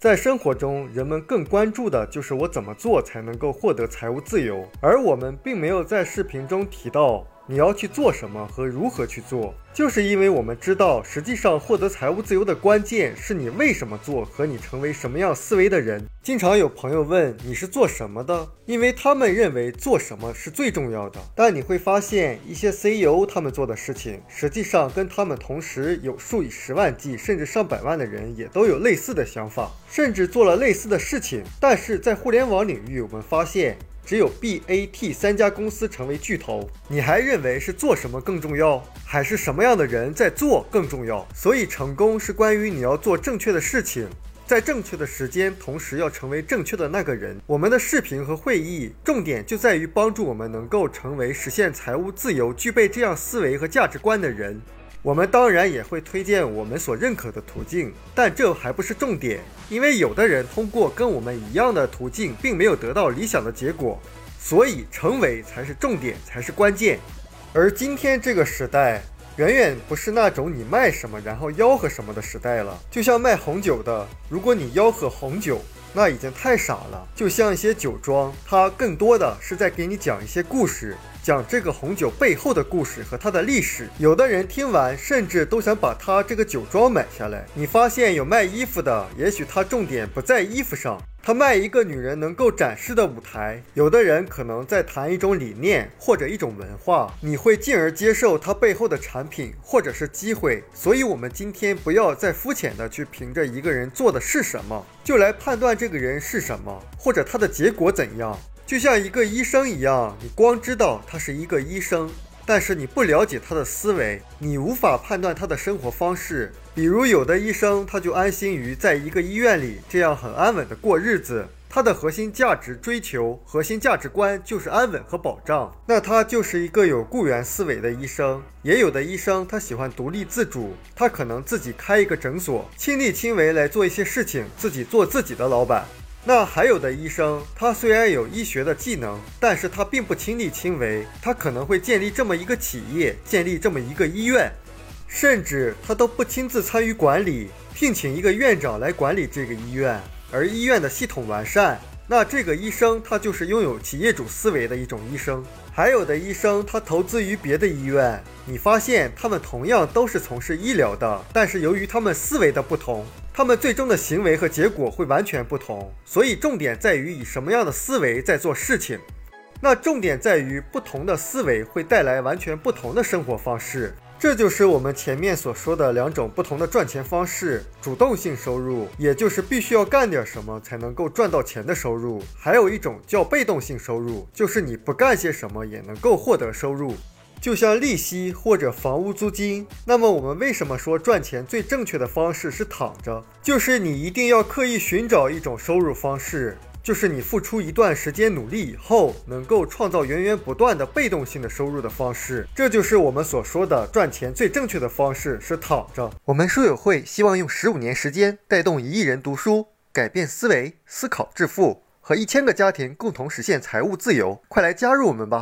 在生活中，人们更关注的就是我怎么做才能够获得财务自由，而我们并没有在视频中提到。你要去做什么和如何去做，就是因为我们知道，实际上获得财务自由的关键是你为什么做和你成为什么样思维的人。经常有朋友问你是做什么的，因为他们认为做什么是最重要的。但你会发现，一些 CEO 他们做的事情，实际上跟他们同时有数以十万计甚至上百万的人也都有类似的想法，甚至做了类似的事情。但是在互联网领域，我们发现。只有 BAT 三家公司成为巨头，你还认为是做什么更重要，还是什么样的人在做更重要？所以成功是关于你要做正确的事情，在正确的时间，同时要成为正确的那个人。我们的视频和会议重点就在于帮助我们能够成为实现财务自由、具备这样思维和价值观的人。我们当然也会推荐我们所认可的途径，但这还不是重点，因为有的人通过跟我们一样的途径，并没有得到理想的结果，所以成为才是重点，才是关键。而今天这个时代，远远不是那种你卖什么然后吆喝什么的时代了。就像卖红酒的，如果你吆喝红酒，那已经太傻了。就像一些酒庄，它更多的是在给你讲一些故事。讲这个红酒背后的故事和它的历史，有的人听完甚至都想把它这个酒庄买下来。你发现有卖衣服的，也许他重点不在衣服上，他卖一个女人能够展示的舞台。有的人可能在谈一种理念或者一种文化，你会进而接受他背后的产品或者是机会。所以，我们今天不要再肤浅的去凭着一个人做的是什么，就来判断这个人是什么或者他的结果怎样。就像一个医生一样，你光知道他是一个医生，但是你不了解他的思维，你无法判断他的生活方式。比如，有的医生他就安心于在一个医院里这样很安稳的过日子，他的核心价值追求、核心价值观就是安稳和保障，那他就是一个有雇员思维的医生。也有的医生他喜欢独立自主，他可能自己开一个诊所，亲力亲为来做一些事情，自己做自己的老板。那还有的医生，他虽然有医学的技能，但是他并不亲力亲为，他可能会建立这么一个企业，建立这么一个医院，甚至他都不亲自参与管理，聘请一个院长来管理这个医院，而医院的系统完善，那这个医生他就是拥有企业主思维的一种医生。还有的医生，他投资于别的医院，你发现他们同样都是从事医疗的，但是由于他们思维的不同。他们最终的行为和结果会完全不同，所以重点在于以什么样的思维在做事情。那重点在于不同的思维会带来完全不同的生活方式。这就是我们前面所说的两种不同的赚钱方式：主动性收入，也就是必须要干点什么才能够赚到钱的收入；还有一种叫被动性收入，就是你不干些什么也能够获得收入。就像利息或者房屋租金，那么我们为什么说赚钱最正确的方式是躺着？就是你一定要刻意寻找一种收入方式，就是你付出一段时间努力以后，能够创造源源不断的被动性的收入的方式。这就是我们所说的赚钱最正确的方式是躺着。我们书友会希望用十五年时间带动一亿人读书，改变思维，思考致富，和一千个家庭共同实现财务自由。快来加入我们吧！